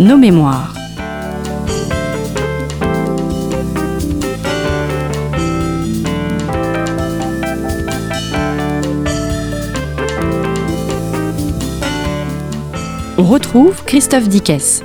nos mémoires. On retrouve Christophe Dickès.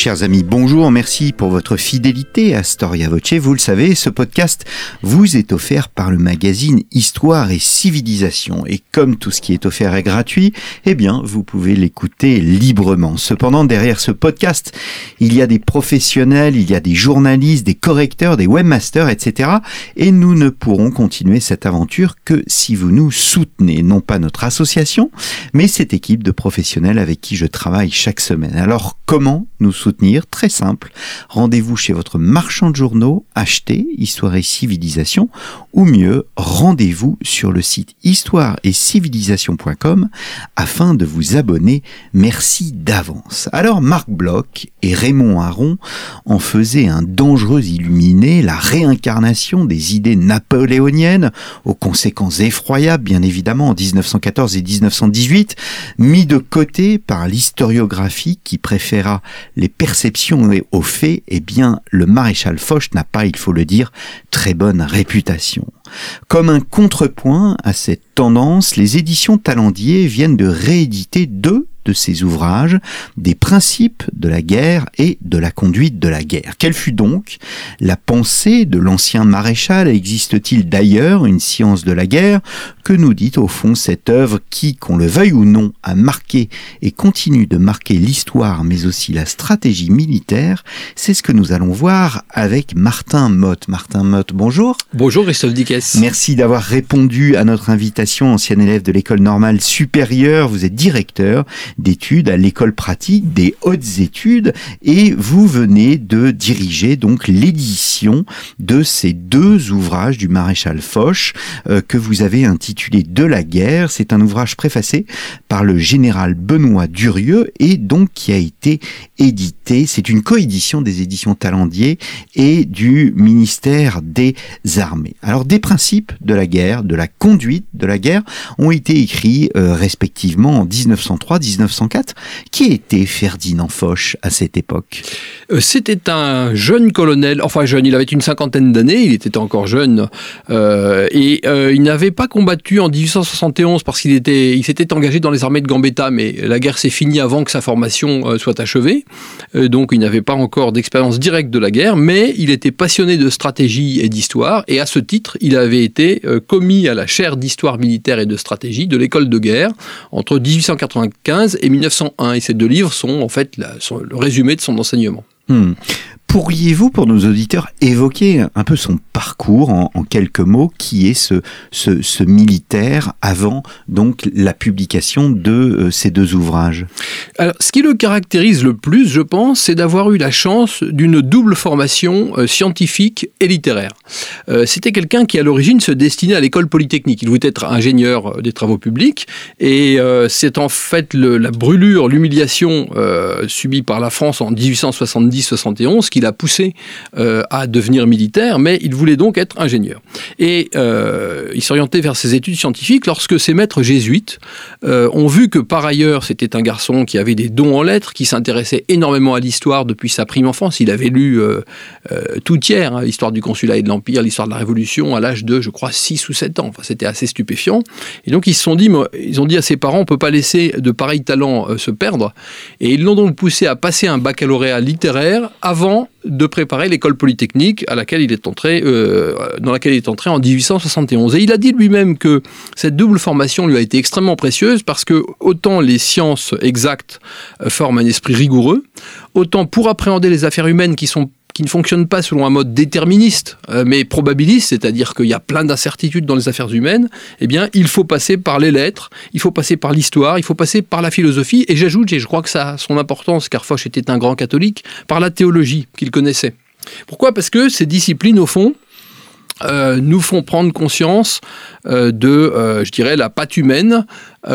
Chers amis, bonjour, merci pour votre fidélité à Storia Voce. Vous le savez, ce podcast vous est offert par le magazine Histoire et Civilisation. Et comme tout ce qui est offert est gratuit, eh bien, vous pouvez l'écouter librement. Cependant, derrière ce podcast, il y a des professionnels, il y a des journalistes, des correcteurs, des webmasters, etc. Et nous ne pourrons continuer cette aventure que si vous nous soutenez, non pas notre association, mais cette équipe de professionnels avec qui je travaille chaque semaine. Alors, comment nous soutenir, très simple. Rendez-vous chez votre marchand de journaux, achetez Histoire et Civilisation, ou mieux, rendez-vous sur le site histoire et civilisation.com afin de vous abonner. Merci d'avance. Alors Marc Bloch et Raymond Aron en faisaient un dangereux illuminé, la réincarnation des idées napoléoniennes, aux conséquences effroyables bien évidemment en 1914 et 1918, mis de côté par l'historiographie qui préféra les perceptions et aux faits, eh bien, le maréchal Foch n'a pas, il faut le dire, très bonne réputation. Comme un contrepoint à cette tendance, les éditions Talendier viennent de rééditer deux de ses ouvrages, des principes de la guerre et de la conduite de la guerre. Quelle fut donc la pensée de l'ancien maréchal? Existe-t-il d'ailleurs une science de la guerre? Que nous dit au fond cette œuvre qui, qu'on le veuille ou non, a marqué et continue de marquer l'histoire mais aussi la stratégie militaire? C'est ce que nous allons voir avec Martin Mott. Martin Mott, bonjour. Bonjour Christophe Dickès. Merci d'avoir répondu à notre invitation, ancien élève de l'école normale supérieure. Vous êtes directeur d'études à l'école pratique des hautes études et vous venez de diriger donc l'édition de ces deux ouvrages du maréchal Foch euh, que vous avez intitulé De la guerre. C'est un ouvrage préfacé par le général Benoît Durieux et donc qui a été édité. C'est une coédition des éditions Talendier et du ministère des Armées. Alors des principes de la guerre, de la conduite de la guerre ont été écrits euh, respectivement en 1903, 19 1904. Qui était Ferdinand Foch à cette époque? Euh, C'était un jeune colonel, enfin jeune, il avait une cinquantaine d'années, il était encore jeune, euh, et euh, il n'avait pas combattu en 1871 parce qu'il était, il s'était engagé dans les armées de Gambetta, mais la guerre s'est finie avant que sa formation soit achevée, donc il n'avait pas encore d'expérience directe de la guerre, mais il était passionné de stratégie et d'histoire, et à ce titre, il avait été commis à la chaire d'histoire militaire et de stratégie de l'école de guerre entre 1895 et 1901. Et ces deux livres sont en fait le résumé de son enseignement. Hmm. Pourriez-vous, pour nos auditeurs, évoquer un peu son parcours en, quelques mots, qui est ce, ce, militaire avant donc la publication de euh, ces deux ouvrages? Alors, ce qui le caractérise le plus, je pense, c'est d'avoir eu la chance d'une double formation euh, scientifique et littéraire. Euh, c'était quelqu'un qui, à l'origine, se destinait à l'école polytechnique. Il voulait être ingénieur des travaux publics, et c'est en fait la brûlure, l'humiliation subie par la France en 1870-71 qui il a poussé euh, à devenir militaire, mais il voulait donc être ingénieur. Et euh, il s'orientait vers ses études scientifiques lorsque ses maîtres jésuites euh, ont vu que par ailleurs c'était un garçon qui avait des dons en lettres, qui s'intéressait énormément à l'histoire depuis sa prime enfance. Il avait lu tout tiers, hein, l'histoire du consulat et de l'Empire, l'histoire de la Révolution, à l'âge de, je crois, 6 ou 7 ans. Enfin, c'était assez stupéfiant. Et donc ils se sont dit, ils ont dit à ses parents, on peut pas laisser de pareils talents se perdre. Et ils l'ont donc poussé à passer un baccalauréat littéraire avant de préparer l'école polytechnique euh, dans laquelle il est entré en 1871. Et il a dit lui-même que cette double formation lui a été extrêmement précieuse parce que autant les sciences exactes forment un esprit rigoureux, autant pour appréhender les affaires humaines qui sont qui ne fonctionne pas selon un mode déterministe, euh, mais probabiliste, c'est-à-dire qu'il y a plein d'incertitudes dans les affaires humaines, eh bien, il faut passer par les lettres, il faut passer par l'histoire, il faut passer par la philosophie, et j'ajoute, et je crois que ça a son importance, car Foch était un grand catholique, par la théologie qu'il connaissait. Pourquoi? Parce que ces disciplines, au fond, euh, nous font prendre conscience euh, de, je dirais, la patte humaine,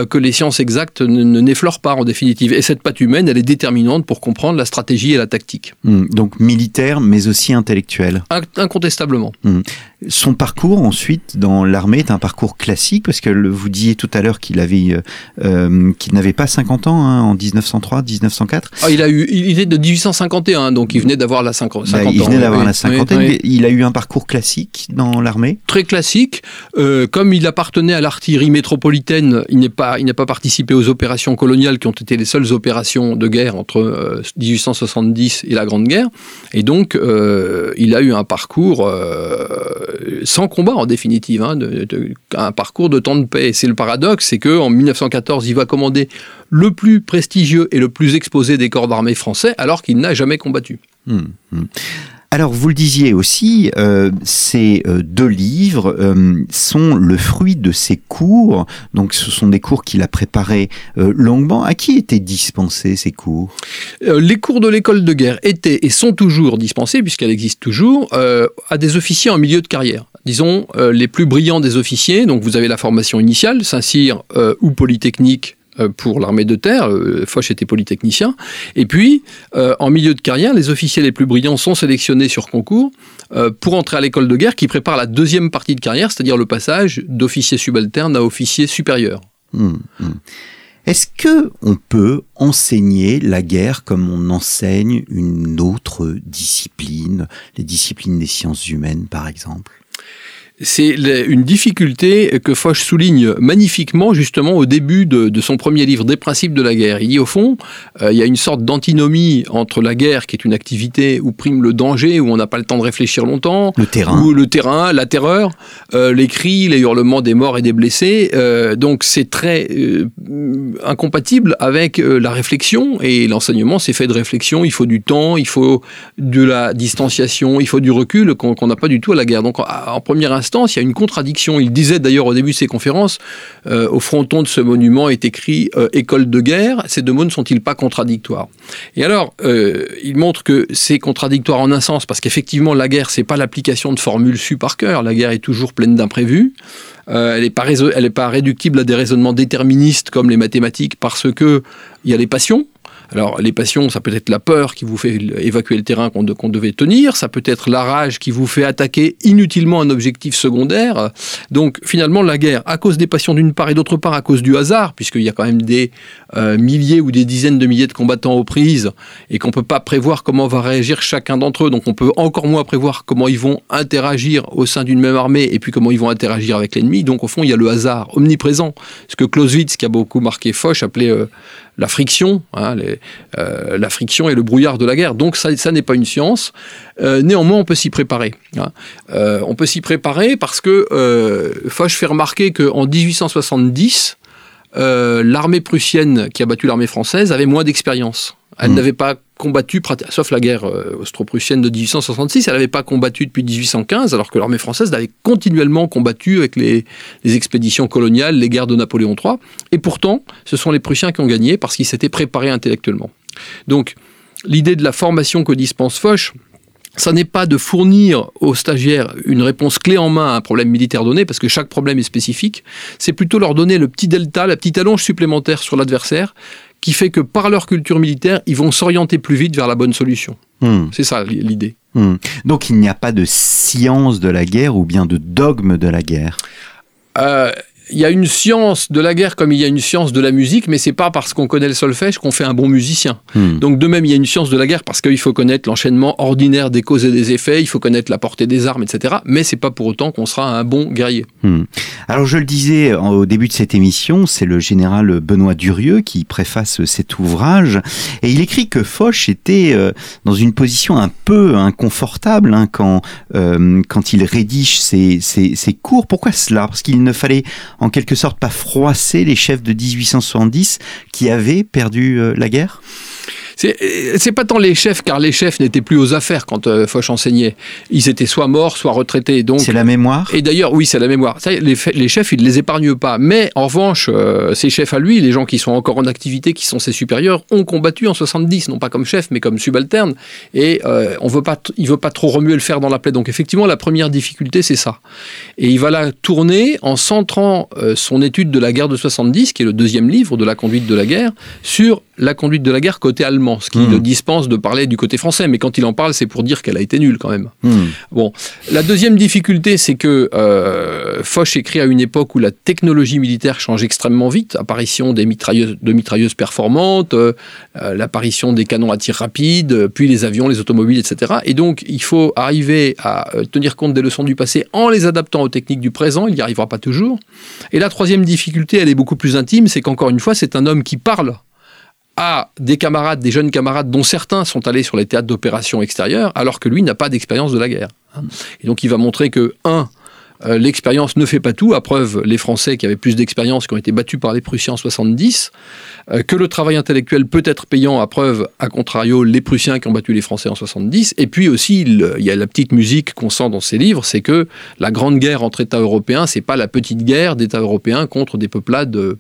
que les sciences exactes ne n'effleurent pas en définitive. Et cette patte humaine, elle est déterminante pour comprendre la stratégie et la tactique. Hmm, donc militaire, mais aussi intellectuel. Incontestablement. Hmm. Son parcours ensuite dans l'armée est un parcours classique parce que le, vous disiez tout à l'heure qu'il avait, euh, euh qu'il n'avait pas 50 ans hein, en 1903, 1904. Ah, il a eu, il est de 1851, donc il venait d'avoir la 50, 50 bah, il venait d'avoir oui, la cinquantaine. oui, oui. Il a eu un parcours classique dans l'armée? Très classique. Euh, comme il appartenait à l'artillerie métropolitaine, il n'est il n'a pas participé aux opérations coloniales qui ont été les seules opérations de guerre entre euh, 1870 et la Grande Guerre. Et donc, euh, il a eu un parcours euh, sans combat en définitive, hein, un parcours de temps de paix. C'est le paradoxe, c'est qu'en 1914, il va commander le plus prestigieux et le plus exposé des corps d'armée français, alors qu'il n'a jamais combattu. Mmh, mmh. Alors, vous le disiez aussi, euh, ces euh, deux livres euh, sont le fruit de ses cours. Donc, ce sont des cours qu'il a préparés longuement. À qui étaient dispensés ces cours? Les cours de l'école de guerre étaient et sont toujours dispensés, puisqu'elle existe toujours, à des officiers en milieu de carrière. Disons, les plus brillants des officiers. Donc, vous avez la formation initiale, Saint-Cyr ou Polytechnique pour l'armée de terre, euh, Foch était polytechnicien, et puis euh, en milieu de carrière, les officiers les plus brillants sont sélectionnés sur concours euh, pour entrer à l'école de guerre qui prépare la deuxième partie de carrière, c'est-à-dire le passage d'officier subalterne à officier supérieur. Mmh, mmh. Est-ce que on peut enseigner la guerre comme on enseigne une autre discipline, les disciplines des sciences humaines par exemple? C'est une difficulté que Foch souligne magnifiquement justement au début de, de, son premier livre, Des principes de la guerre. Il dit au fond, euh, il y a une sorte d'antinomie entre la guerre, qui est une activité où prime le danger, où on n'a pas le temps de réfléchir longtemps, le terrain, où le terrain, la terreur, euh, les cris, les hurlements des morts et des blessés. Euh, donc c'est très incompatible avec la réflexion et l'enseignement. C'est fait de réflexion. Il faut du temps, il faut de la distanciation, il faut du recul qu'on n'a pas du tout à la guerre. Donc en, en première instance, il y a une contradiction. Il disait d'ailleurs au début de ses conférences, euh, au fronton de ce monument est écrit euh, école de guerre. Ces deux mots ne sont-ils pas contradictoires? Et alors, euh, il montre que c'est contradictoire en un sens, parce qu'effectivement, la guerre, c'est pas l'application de formules su par cœur. La guerre est toujours pleine d'imprévus. Elle n'est pas, pas réductible à des raisonnements déterministes comme les mathématiques, parce que il y a les passions. Alors, les passions, ça peut être la peur qui vous fait évacuer le terrain qu'on de, qu devait tenir, ça peut être la rage qui vous fait attaquer inutilement un objectif secondaire. Donc, finalement, la guerre, à cause des passions d'une part et d'autre part à cause du hasard, puisqu'il y a quand même des euh, milliers ou des dizaines de milliers de combattants aux prises et qu'on ne peut pas prévoir comment va réagir chacun d'entre eux, donc on peut encore moins prévoir comment ils vont interagir au sein d'une même armée et puis comment ils vont interagir avec l'ennemi. Donc, au fond, il y a le hasard omniprésent. Ce que Clausewitz, qui a beaucoup marqué Foch, appelait euh, la friction, hein, les, euh, la friction et le brouillard de la guerre. Donc ça, ça n'est pas une science. Euh, néanmoins, on peut s'y préparer. Hein. Euh, on peut s'y préparer parce que Foch fait remarquer qu'en 1870, euh, l'armée prussienne qui a battu l'armée française avait moins d'expérience. Elle mmh. n'avait pas combattu, sauf la guerre euh, austro-prussienne de 1866, elle n'avait pas combattu depuis 1815, alors que l'armée française avait continuellement combattu avec les, expéditions coloniales, les guerres de Napoléon III. Et pourtant, ce sont les Prussiens qui ont gagné parce qu'ils s'étaient préparés intellectuellement. Donc, l'idée de la formation que dispense Foch, ça n'est pas de fournir aux stagiaires une réponse clé en main à un problème militaire donné, parce que chaque problème est spécifique, c'est plutôt leur donner le petit delta, la petite allonge supplémentaire sur l'adversaire, qui fait que par leur culture militaire, ils vont s'orienter plus vite vers la bonne solution. Mmh. C'est ça l'idée. Mmh. Donc il n'y a pas de science de la guerre ou bien de dogme de la guerre? Euh, il y a une science de la guerre comme il y a une science de la musique, mais c'est pas parce qu'on connaît le solfège qu'on fait un bon musicien. Hmm. Donc de même, il y a une science de la guerre parce qu'il faut connaître l'enchaînement ordinaire des causes et des effets, il faut connaître la portée des armes, etc. Mais c'est pas pour autant qu'on sera un bon guerrier. Hmm. Alors je le disais au début de cette émission, c'est le général Benoît Durieux qui préface cet ouvrage et il écrit que Foch était euh, dans une position un peu inconfortable hein, quand euh, quand il rédige ses, ses, ses cours. Pourquoi cela? Parce qu'il ne fallait en quelque sorte pas froisser les chefs de 1870 qui avaient perdu euh, la guerre? C'est pas tant les chefs, car les chefs n'étaient plus aux affaires quand euh, Foch enseignait. Ils étaient soit morts, soit retraités. Donc c'est la mémoire. Et d'ailleurs, oui, c'est la mémoire. Ça, les, les, chefs, ils ne les épargnent pas. Mais en revanche, euh, ces chefs à lui, les gens qui sont encore en activité, qui sont ses supérieurs, ont combattu en 70, non pas comme chef, mais comme subalterne. Et euh, on veut pas, il veut pas trop remuer le fer dans la plaie. Donc effectivement, la première difficulté, c'est ça. Et il va la tourner en centrant son étude de la guerre de 70, qui est le deuxième livre de la conduite de la guerre, sur la conduite de la guerre côté allemand, ce qui mmh. le dispense de parler du côté français. Mais quand il en parle, c'est pour dire qu'elle a été nulle quand même. Mmh. Bon, la deuxième difficulté, c'est que euh, Foch écrit à une époque où la technologie militaire change extrêmement vite. Apparition des mitrailleuses, de mitrailleuses performantes, euh, euh, l'apparition des canons à tir rapide, puis les avions, les automobiles, etc. Et donc, il faut arriver à tenir compte des leçons du passé en les adaptant aux techniques du présent. Il n'y arrivera pas toujours. Et la troisième difficulté, elle est beaucoup plus intime, c'est qu'encore une fois, c'est un homme qui parle à des camarades, des jeunes camarades dont certains sont allés sur les théâtres d'opérations extérieures, alors que lui n'a pas d'expérience de la guerre. Et donc il va montrer que, un, euh, l'expérience ne fait pas tout, à preuve les Français qui avaient plus d'expérience, qui ont été battus par les Prussiens en 70, euh, que le travail intellectuel peut être payant, à preuve, à contrario, les Prussiens qui ont battu les Français en 70, et puis aussi, il, y a la petite musique qu'on sent dans ses livres, c'est que la grande guerre entre États européens, c'est pas la petite guerre d'États européens contre des peuplades euh,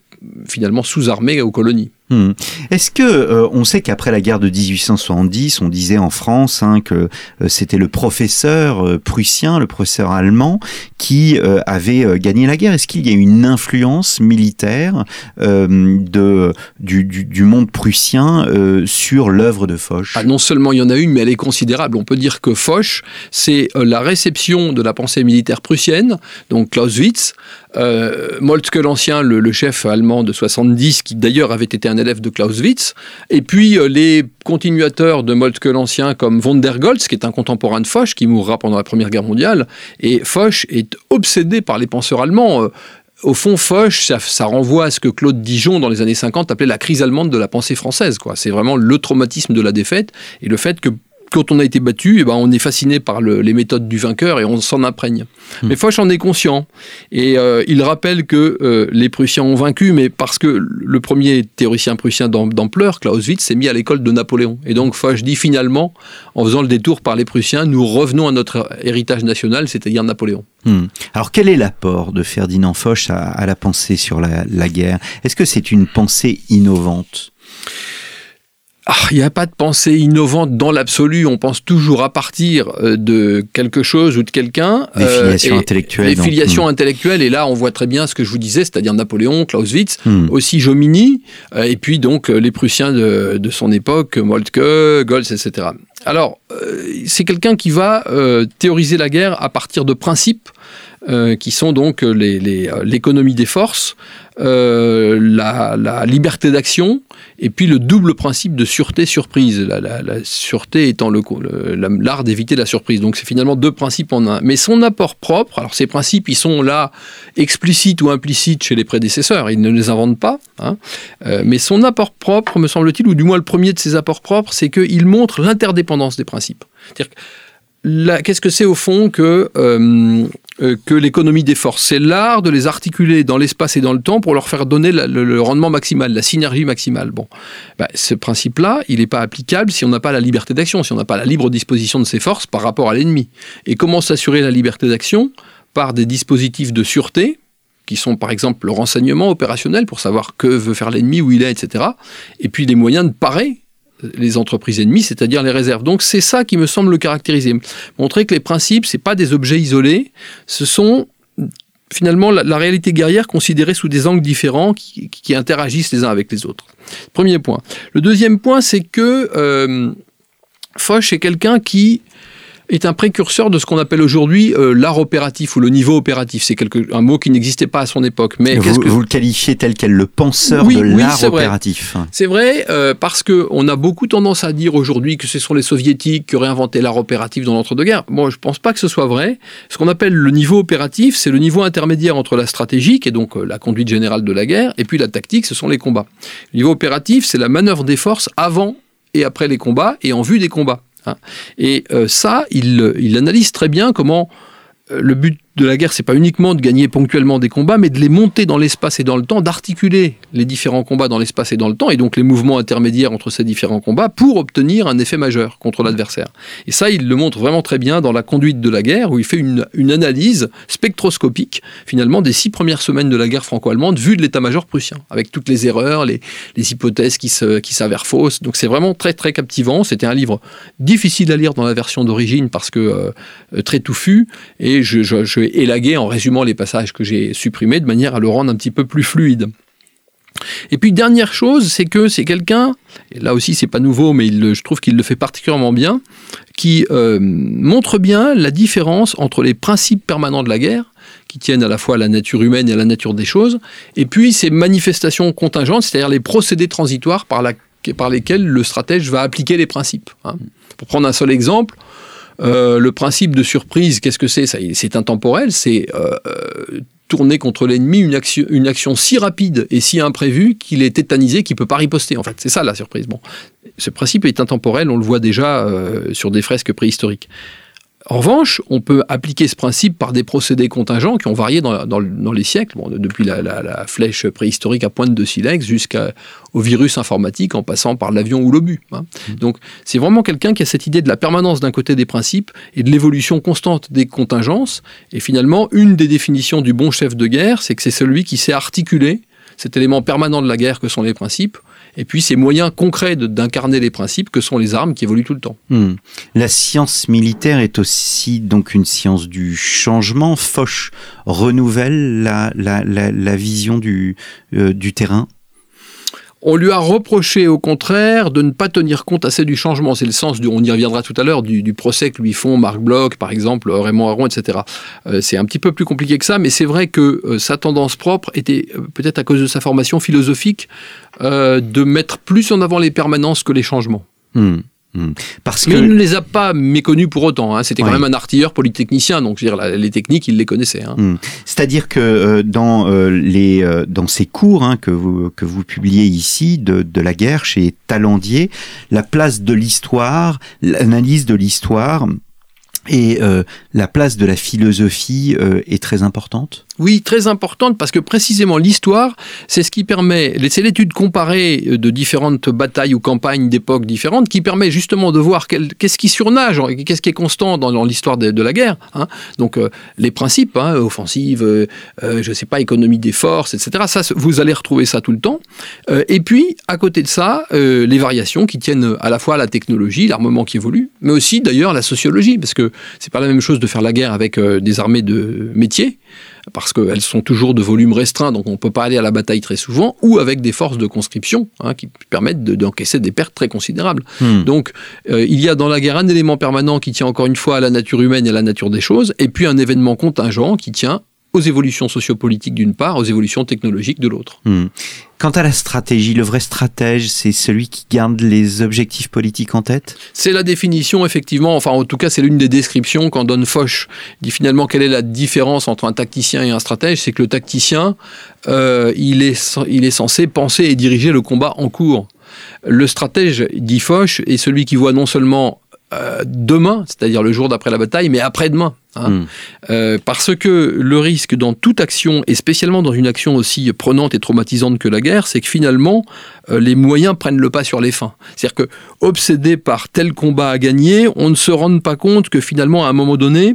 finalement sous-armés aux colonies. Hmm. Est-ce que euh, on sait qu'après la guerre de 1870, on disait en France hein, que euh, c'était le professeur euh, prussien, le professeur allemand, qui avait gagné la guerre Est-ce qu'il y a une influence militaire du, monde prussien sur l'œuvre de Foch? Ah, Non seulement il y en a une, mais elle est considérable. On peut dire que Foch, c'est la réception de la pensée militaire prussienne, donc Clausewitz, Moltke l'ancien, le, le chef allemand de 70, qui d'ailleurs avait été un élève de Clausewitz, et puis euh, les continuateurs de Moltke l'Ancien comme von der Goltz, qui est un contemporain de Foch, qui mourra pendant la Première Guerre mondiale, et Foch est obsédé par les penseurs allemands. Euh, au fond, Foch, ça, renvoie à ce que Claude Dijon, dans les années 50, appelait la crise allemande de la pensée française. C'est vraiment le traumatisme de la défaite et le fait que quand on a été battu, eh ben, on est fasciné par les méthodes du vainqueur et on s'en imprègne. Hmm. Mais Foch en est conscient. Et euh, il rappelle que euh, les Prussiens ont vaincu, mais parce que le premier théoricien prussien d'ampleur, Clausewitz, s'est mis à l'école de Napoléon. Et donc Foch dit finalement, en faisant le détour par les Prussiens, nous revenons à notre héritage national, c'est-à-dire Napoléon. Hmm. Alors quel est l'apport de Ferdinand Foch à, la pensée sur la guerre? Est-ce que c'est une pensée innovante? Il n'y a pas de pensée innovante dans l'absolu. On pense toujours à partir euh, de quelque chose ou de quelqu'un. Des euh, filiations intellectuelles. Des filiations hmm. intellectuelles. Et là, on voit très bien ce que je vous disais, c'est-à-dire Napoléon, Clausewitz, hmm. aussi Jomini, euh, et puis donc les Prussiens de, de son époque, Moltke, Goltz, etc. Alors, c'est quelqu'un qui va théoriser la guerre à partir de principes euh, qui sont donc euh, l'économie des forces, euh, la, liberté d'action, et puis le double principe de sûreté-surprise, la, sûreté étant l'art d'éviter la surprise. Donc c'est finalement deux principes en un. Mais son apport propre, alors ces principes, ils sont là explicites ou implicites chez les prédécesseurs, il ne les invente pas, hein. mais son apport propre, me semble-t-il, ou du moins le premier de ses apports propres, c'est qu'il montre l'interdépendance des principes. C'est-à-dire qu'est-ce que c'est au fond que, euh, que l'économie des forces C'est l'art de les articuler dans l'espace et dans le temps pour leur faire donner le, rendement maximal, la synergie maximale. Bon, bah, ce principe-là, il n'est pas applicable si on n'a pas la liberté d'action, si on n'a pas la libre disposition de ses forces par rapport à l'ennemi. Et comment s'assurer la liberté d'action? Par des dispositifs de sûreté, qui sont par exemple le renseignement opérationnel pour savoir que veut faire l'ennemi, où il est, etc. Et puis des moyens de parer les entreprises ennemies, c'est-à-dire les réserves. Donc c'est ça qui me semble le caractériser. Montrer que les principes, ce pas des objets isolés, ce sont finalement la, réalité guerrière considérée sous des angles différents qui, interagissent les uns avec les autres. Premier point. Le deuxième point, c'est que euh, Foch est quelqu'un qui est un précurseur de ce qu'on appelle aujourd'hui euh, l'art opératif ou le niveau opératif. C'est un mot qui n'existait pas à son époque. Mais vous, vous le qualifiez tel quel le penseur de l'art opératif. C'est vrai euh, parce que on a beaucoup tendance à dire aujourd'hui que ce sont les soviétiques qui auraient inventé l'art opératif dans l'entre-deux-guerres. Moi, je pense pas que ce soit vrai. Ce qu'on appelle le niveau opératif, c'est le niveau intermédiaire entre la stratégie, qui est donc euh, la conduite générale de la guerre, et puis la tactique, ce sont les combats. Le niveau opératif, c'est la manœuvre des forces avant et après les combats et en vue des combats. Hein. Et euh, ça, il, analyse très bien comment euh, le but de la guerre, c'est pas uniquement de gagner ponctuellement des combats, mais de les monter dans l'espace et dans le temps, d'articuler les différents combats dans l'espace et dans le temps, et donc les mouvements intermédiaires entre ces différents combats, pour obtenir un effet majeur contre l'adversaire. Et ça, il le montre vraiment très bien dans la conduite de la guerre, où il fait une, analyse spectroscopique, finalement, des six premières semaines de la guerre franco-allemande, vue de l'état-major prussien, avec toutes les erreurs, les, hypothèses qui s'avèrent fausses. Donc c'est vraiment très très captivant. C'était un livre difficile à lire dans la version d'origine parce que euh, très touffu, et je élaguer en résumant les passages que j'ai supprimés de manière à le rendre un petit peu plus fluide. Et puis dernière chose, c'est que c'est quelqu'un, là aussi c'est pas nouveau, mais je trouve qu'il le fait particulièrement bien, qui euh, montre bien la différence entre les principes permanents de la guerre, qui tiennent à la fois à la nature humaine et à la nature des choses, et puis ces manifestations contingentes, c'est-à-dire les procédés transitoires par lesquels le stratège va appliquer les principes. Hein. Pour prendre un seul exemple, euh, le principe de surprise, qu'est-ce que c'est? C'est intemporel, c'est euh, euh, tourner contre l'ennemi une action, une action si rapide et si imprévue qu'il est tétanisé, qu'il ne peut pas riposter. En fait, c'est ça la surprise. Bon, ce principe est intemporel, on le voit déjà sur des fresques préhistoriques. En revanche, on peut appliquer ce principe par des procédés contingents qui ont varié dans, les siècles, depuis la, flèche préhistorique à pointe de silex jusqu'au virus informatique en passant par l'avion ou l'obus. Hein. Mmh. Donc c'est vraiment quelqu'un qui a cette idée de la permanence d'un côté des principes et de l'évolution constante des contingences. Et finalement, une des définitions du bon chef de guerre, c'est que c'est celui qui sait articuler cet élément permanent de la guerre que sont les principes et puis ces moyens concrets d'incarner les principes que sont les armes qui évoluent tout le temps. Hmm. La science militaire est aussi donc une science du changement. Foch renouvelle la, la, la, vision du, euh, du terrain on lui a reproché au contraire de ne pas tenir compte assez du changement. C'est le sens, du, on y reviendra tout à l'heure, du, procès que lui font Marc Bloch, par exemple, Raymond Aron, etc. Euh, c'est un petit peu plus compliqué que ça, mais c'est vrai que euh, sa tendance propre était, euh, peut-être à cause de sa formation philosophique, de mettre plus en avant les permanences que les changements. Hmm. Hmm. Parce Mais il ne les a pas méconnus pour autant. Hein. C'était quand même un artilleur polytechnicien, donc je veux dire, les techniques, il les connaissait. Hein. Hmm. C'est-à-dire que euh, dans, euh, les, euh, dans ces cours hein, que, vous, que vous publiez ici de, de la guerre chez Talandier, la place de l'histoire, l'analyse de l'histoire, et la place de la philosophie est très importante? Oui, très importante parce que précisément l'histoire, c'est ce qui permet, c'est l'étude comparée de différentes batailles ou campagnes d'époques différentes qui permet justement de voir qu'est-ce qui surnage, qu'est-ce qui est constant dans, l'histoire de, la guerre. Hein. Donc euh, les principes, hein, offensive, euh, euh, sais pas, économie des forces, etc. Ça, vous allez retrouver ça tout le temps. et puis à côté de ça, les variations qui tiennent à la fois à la technologie, l'armement qui évolue, mais aussi d'ailleurs la sociologie, parce que c'est pas la même chose de faire la guerre avec des armées de métiers parce qu'elles sont toujours de volume restreint, donc on ne peut pas aller à la bataille très souvent, ou avec des forces de conscription hein, qui permettent d'encaisser des pertes très considérables. Hmm. Donc euh, il y a dans la guerre un élément permanent qui tient encore une fois à la nature humaine et à la nature des choses, et puis un événement contingent qui tient aux évolutions sociopolitiques d'une part, aux évolutions technologiques de l'autre. Hmm. Quant à la stratégie, le vrai stratège, c'est celui qui garde les objectifs politiques en tête? C'est la définition, effectivement, enfin en tout cas c'est l'une des descriptions qu'en donne Foch. Il dit finalement quelle est la différence entre un tacticien et un stratège, c'est que le tacticien, euh, il, est, il est censé penser et diriger le combat en cours. Le stratège, dit Foch, est celui qui voit non seulement euh, demain, c'est-à-dire le jour d'après la bataille, mais après-demain. Hein. Hmm. Euh, parce que le risque dans toute action, et spécialement dans une action aussi prenante et traumatisante que la guerre, c'est que finalement, euh, les moyens prennent le pas sur les fins. C'est-à-dire que, obsédé par tel combat à gagner, on ne se rend pas compte que finalement, à un moment donné,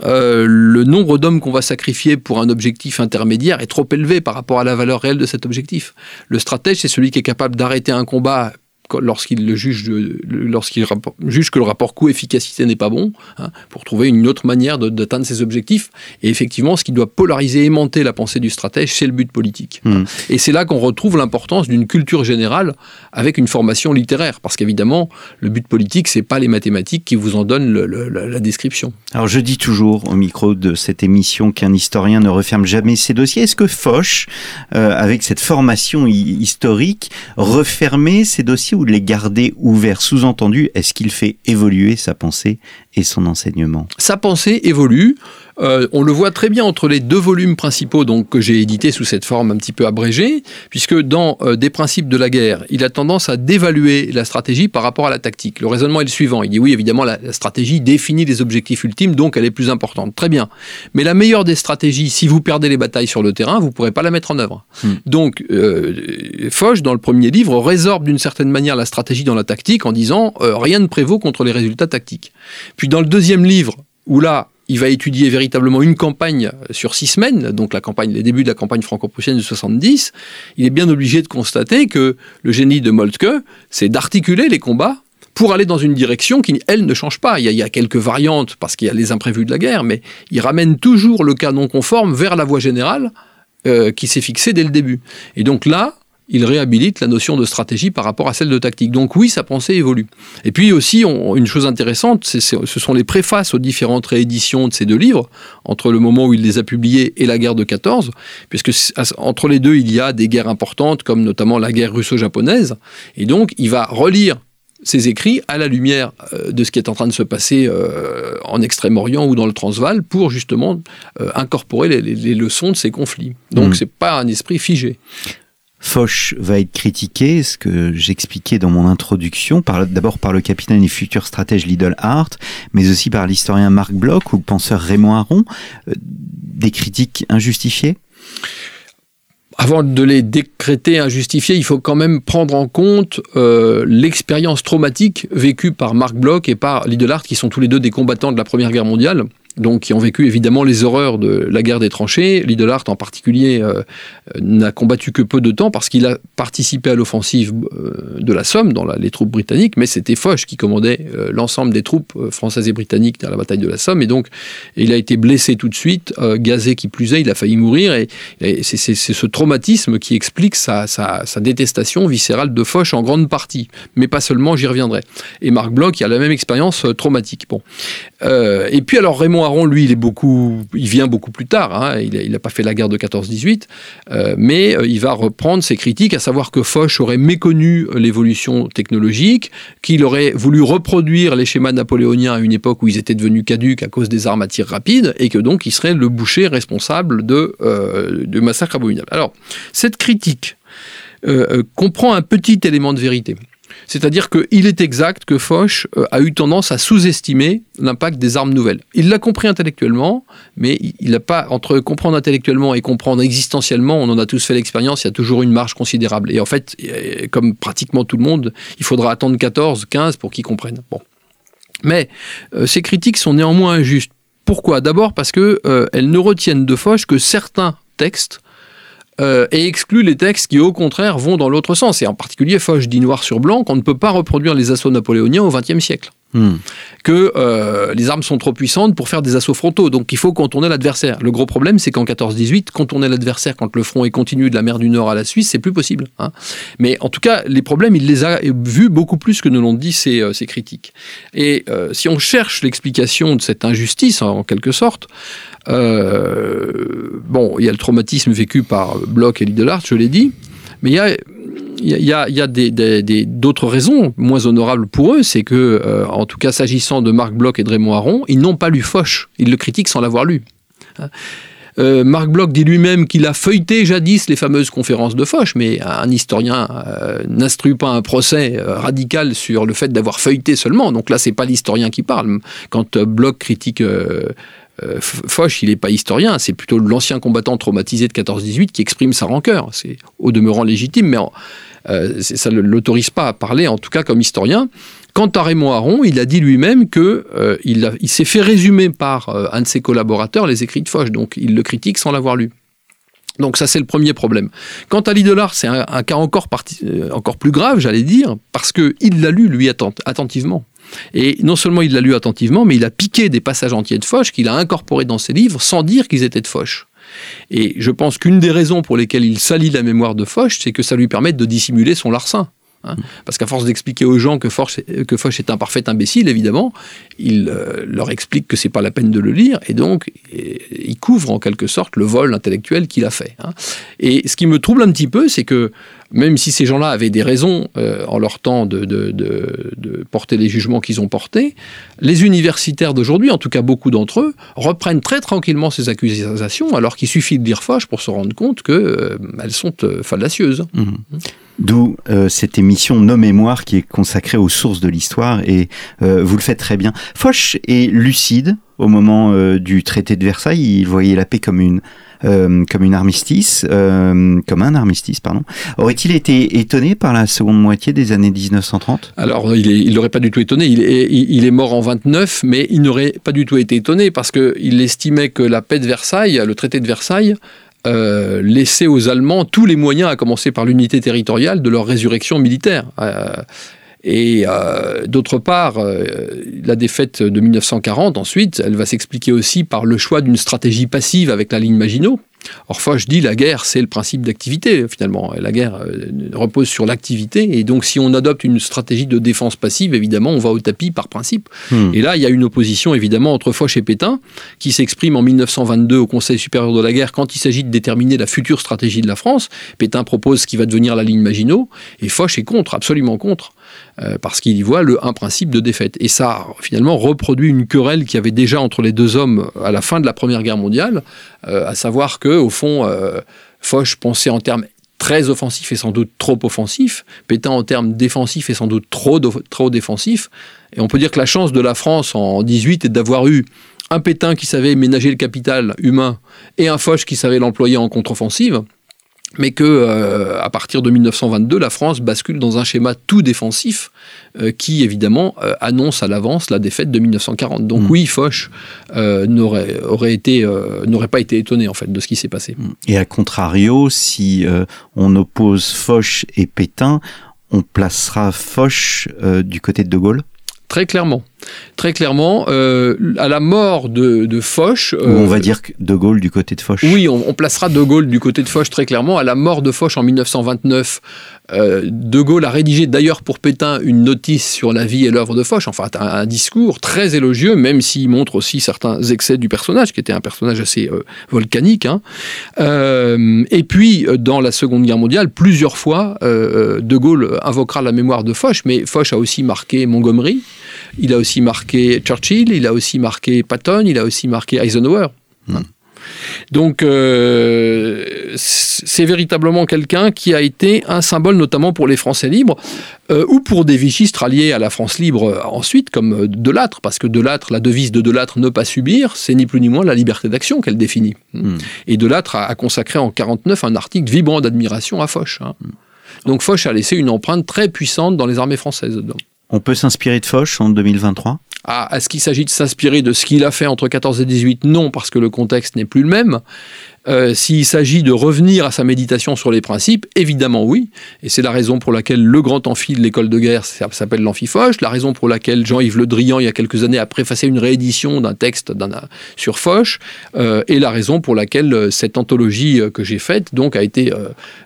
le nombre d'hommes qu'on va sacrifier pour un objectif intermédiaire est trop élevé par rapport à la valeur réelle de cet objectif. Le stratège, c'est celui qui est capable d'arrêter un combat lorsqu'il le juge, lorsqu'il juge que le rapport coût-efficacité n'est pas bon, hein, pour trouver une autre manière d'atteindre ses objectifs. Et effectivement, ce qui doit polariser, aimanter la pensée du stratège, c'est le but politique. Mmh. Et c'est là qu'on retrouve l'importance d'une culture générale avec une formation littéraire, parce qu'évidemment, le but politique, c'est pas les mathématiques qui vous en donnent la, description. Alors je dis toujours au micro de cette émission qu'un historien ne referme jamais ses dossiers. Est-ce que Foch, euh, avec cette formation historique, refermait ses dossiers ou les garder ouverts. Sous-entendu, est-ce qu'il fait évoluer sa pensée et son enseignement Sa pensée évolue. Euh, on le voit très bien entre les deux volumes principaux donc, que j'ai édités sous cette forme un petit peu abrégée, puisque dans euh, Des principes de la guerre, il a tendance à dévaluer la stratégie par rapport à la tactique. Le raisonnement est le suivant. Il dit oui, évidemment, la, stratégie définit les objectifs ultimes, donc elle est plus importante. Très bien. Mais la meilleure des stratégies, si vous perdez les batailles sur le terrain, vous ne pourrez pas la mettre en œuvre. Hmm. Donc, euh, Foch, dans le premier livre, résorbe d'une certaine manière la stratégie dans la tactique en disant rien ne prévaut contre les résultats tactiques. Puis dans le deuxième livre, où là, il va étudier véritablement une campagne sur six semaines, donc la campagne, les débuts de la campagne franco-prussienne de 70. Il est bien obligé de constater que le génie de Moltke, c'est d'articuler les combats pour aller dans une direction qui, elle, ne change pas. Il y a, quelques variantes parce qu'il y a les imprévus de la guerre, mais il ramène toujours le cas non conforme vers la voie générale euh, qui s'est fixée dès le début. Et donc là, il réhabilite la notion de stratégie par rapport à celle de tactique. Donc oui, sa pensée évolue. Et puis aussi, une chose intéressante, ce sont les préfaces aux différentes rééditions de ces deux livres, entre le moment où il les a publiés et la guerre de 14, puisque entre les deux, il y a des guerres importantes, comme notamment la guerre russo-japonaise. Et donc, il va relire ses écrits à la lumière euh, de ce qui est en train de se passer euh, en Extrême-Orient ou dans le Transvaal pour justement euh, incorporer les, leçons de ces conflits. Donc, ce hmm. c'est pas un esprit figé. Foch va être critiqué, ce que j'expliquais dans mon introduction, d'abord par le capitaine et futur stratège Lidl Hart, mais aussi par l'historien Marc Bloch ou le penseur Raymond Aron. Euh, des critiques injustifiées? Avant de les décréter injustifiées, il faut quand même prendre en compte euh, l'expérience traumatique vécue par Marc Bloch et par Lidl Hart, qui sont tous les deux des combattants de la Première Guerre mondiale donc qui ont vécu évidemment les horreurs de la guerre des tranchées. Lidl en particulier euh, n'a combattu que peu de temps parce qu'il a participé à l'offensive euh, de la Somme dans les troupes britanniques, mais c'était Foch qui commandait euh, l'ensemble des troupes françaises et britanniques dans la bataille de la Somme, et donc il a été blessé tout de suite, gazé qui plus est, il a failli mourir, et, c'est ce traumatisme qui explique sa, détestation viscérale de Foch en grande partie, mais pas seulement, j'y reviendrai. Et Marc Bloch, a la même expérience traumatique. Bon. Et puis alors Raymond lui, il est beaucoup, il vient beaucoup plus tard. Hein. il n'a pas fait la guerre de 14-18, euh, mais euh, il va reprendre ses critiques, à savoir que Foch aurait méconnu euh, l'évolution technologique, qu'il aurait voulu reproduire les schémas napoléoniens à une époque où ils étaient devenus caduques à cause des armes à tir rapide, et que donc il serait le boucher responsable de, de massacre abominable. Alors, cette critique comprend un petit élément de vérité. C'est-à-dire qu'il est exact que Foch euh, a eu tendance à sous-estimer l'impact des armes nouvelles. Il l'a compris intellectuellement, mais il n'a pas, entre comprendre intellectuellement et comprendre existentiellement, on en a tous fait l'expérience, il y a toujours une marge considérable. Et en fait, euh, comme pratiquement tout le monde, il faudra attendre 14, 15 pour qu'ils comprennent. Bon. Mais euh, ces critiques sont néanmoins injustes. Pourquoi? D'abord parce qu'elles ne retiennent de Foch que certains textes euh, et exclut les textes qui, au contraire, vont dans l'autre sens. Et en particulier, Foch dit noir sur blanc qu'on ne peut pas reproduire les assauts napoléoniens au XXe siècle. Hmm. Que euh, les armes sont trop puissantes pour faire des assauts frontaux, donc il faut contourner l'adversaire. Le gros problème, c'est qu'en 14-18, contourner l'adversaire quand le front est continu de la mer du Nord à la Suisse, c'est plus possible. Hein. Mais en tout cas, les problèmes, il les a vus beaucoup plus que ne l'ont dit ses, euh, critiques. Et si on cherche l'explication de cette injustice, en quelque sorte, euh, bon, il y a le traumatisme vécu par Bloch et Lidlard, je l'ai dit, mais il y a il y a, d'autres raisons moins honorables pour eux, c'est que, euh, en tout cas s'agissant de Marc Bloch et de Raymond Aron, ils n'ont pas lu Foch, ils le critiquent sans l'avoir lu. Euh, Marc Bloch dit lui-même qu'il a feuilleté jadis les fameuses conférences de Foch, mais un historien n'instruit pas un procès radical sur le fait d'avoir feuilleté seulement. Donc là, c'est pas l'historien qui parle. Quand Bloch critique euh, Foch, il n'est pas historien, c'est plutôt l'ancien combattant traumatisé de 14-18 qui exprime sa rancœur. C'est au demeurant légitime, mais euh, ça ne l'autorise pas à parler, en tout cas comme historien. Quant à Raymond Aron, il a dit lui-même qu'il euh, s'est fait résumer par un de ses collaborateurs les écrits de Foch, donc il le critique sans l'avoir lu. Donc ça c'est le premier problème. Quant à l'idolard, c'est un, cas encore plus grave, j'allais dire, parce qu'il l'a lu lui attentivement. Et non seulement il l'a lu attentivement, mais il a piqué des passages entiers de Foch qu'il a incorporés dans ses livres sans dire qu'ils étaient de Foch. Et je pense qu'une des raisons pour lesquelles il salit la mémoire de Foch, c'est que ça lui permet de dissimuler son larcin. Hein. Parce qu'à force d'expliquer aux gens que Foch, est un parfait imbécile, évidemment, il euh, leur explique que c'est pas la peine de le lire, et donc il couvre en quelque sorte le vol intellectuel qu'il a fait. Hein. Et ce qui me trouble un petit peu, c'est que même si ces gens-là avaient des raisons euh, en leur temps de, porter les jugements qu'ils ont portés, les universitaires d'aujourd'hui, en tout cas beaucoup d'entre eux, reprennent très tranquillement ces accusations, alors qu'il suffit de lire Foch pour se rendre compte qu'elles euh, sont fallacieuses. Mmh. D'où euh, cette émission Nos Mémoires qui est consacrée aux sources de l'histoire et euh, vous le faites très bien. Foch est lucide au moment euh, du traité de Versailles. Il voyait la paix comme une comme une armistice, comme un armistice, pardon. Aurait-il été étonné par la seconde moitié des années 1930 Alors, il n'aurait pas du tout étonné. Il est, il est, mort en 29, mais il n'aurait pas du tout été étonné parce qu'il estimait que la paix de Versailles, le traité de Versailles, euh, laisser aux Allemands tous les moyens, à commencer par l'unité territoriale, de leur résurrection militaire. Euh, et euh, d'autre part, la défaite de 1940, ensuite, elle va s'expliquer aussi par le choix d'une stratégie passive avec la ligne Maginot, Or, Foch dit la guerre, c'est le principe d'activité, finalement. La guerre euh, repose sur l'activité. Et donc, si on adopte une stratégie de défense passive, évidemment, on va au tapis par principe. Hmm. Et là, il y a une opposition, évidemment, entre Foch et Pétain, qui s'exprime en 1922 au Conseil supérieur de la guerre quand il s'agit de déterminer la future stratégie de la France. Pétain propose ce qui va devenir la ligne Maginot, et Foch est contre, absolument contre. Euh, parce qu'il y voit le, un principe de défaite. Et ça, finalement, reproduit une querelle qui avait déjà entre les deux hommes à la fin de la Première Guerre mondiale, euh, à savoir que, au fond, euh, Foch pensait en termes très offensifs et sans doute trop offensifs, Pétain en termes défensifs et sans doute trop, trop défensifs. Et on peut dire que la chance de la France en 18 est d'avoir eu un Pétain qui savait ménager le capital humain et un Foch qui savait l'employer en contre-offensive mais que euh, à partir de 1922, la France bascule dans un schéma tout défensif euh, qui évidemment euh, annonce à l'avance la défaite de 1940. Donc mm. oui, Foch n'aurait aurait été n'aurait pas été étonné en fait de ce qui s'est passé. Et à contrario, si on oppose Foch et Pétain, on placera Foch du côté de De Gaulle? Très clairement. Très clairement, euh, à la mort de, de Foch. on va euh, dire De Gaulle du côté de Foch. Oui, on, placera De Gaulle du côté de Foch très clairement. À la mort de Foch en 1929, euh, de Gaulle a rédigé d'ailleurs pour Pétain une notice sur la vie et l'œuvre de Foch, enfin un, discours très élogieux, même s'il montre aussi certains excès du personnage, qui était un personnage assez volcanique. Hein. et puis, dans la Seconde Guerre mondiale, plusieurs fois, De Gaulle invoquera la mémoire de Foch, mais Foch a aussi marqué Montgomery. Il a aussi marqué Churchill, il a aussi marqué Patton, il a aussi marqué Eisenhower. Hmm. Donc, euh, c'est véritablement quelqu'un qui a été un symbole, notamment pour les Français libres, euh, ou pour des vichistes ralliés à la France libre euh, ensuite, comme Delattre, parce que Delattre, la devise de Delattre, ne pas subir, c'est ni plus ni moins la liberté d'action qu'elle définit. Hmm. Et Delattre a, consacré en 49 un article vibrant d'admiration à Foch. Hein. Hmm. Donc Foch a laissé une empreinte très puissante dans les armées françaises. On peut s'inspirer de Foch en 2023 ah, Est-ce qu'il s'agit de s'inspirer de ce qu'il a fait entre 14 et 18 Non, parce que le contexte n'est plus le même. Euh, s'il s'agit de revenir à sa méditation sur les principes, évidemment oui. Et c'est la raison pour laquelle le grand amphi de l'école de guerre s'appelle l'amphi-Foch, la raison pour laquelle Jean-Yves Le Drian, il y a quelques années, a préfacé une réédition d'un texte sur Foch, euh, et la raison pour laquelle euh, cette anthologie que j'ai faite donc, a été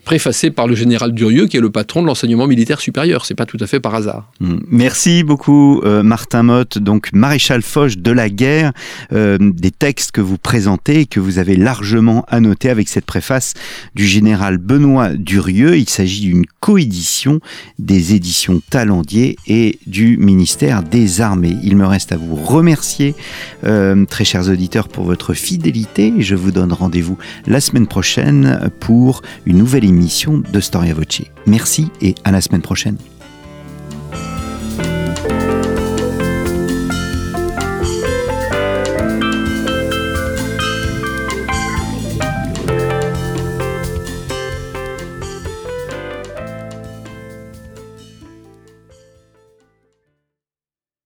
préfacée par le général Durieux, qui est le patron de l'enseignement militaire supérieur. C'est pas tout à fait par hasard. Mmh. Merci beaucoup, Martin Motte, donc maréchal Foch de la guerre, des textes que vous présentez que vous avez largement à noter avec cette préface du général Benoît Durieux. Il s'agit d'une coédition des éditions Talendier et du ministère des Armées. Il me reste à vous remercier, euh, très chers auditeurs, pour votre fidélité. Je vous donne rendez-vous la semaine prochaine pour une nouvelle émission de Storia Voce. Merci et à la semaine prochaine.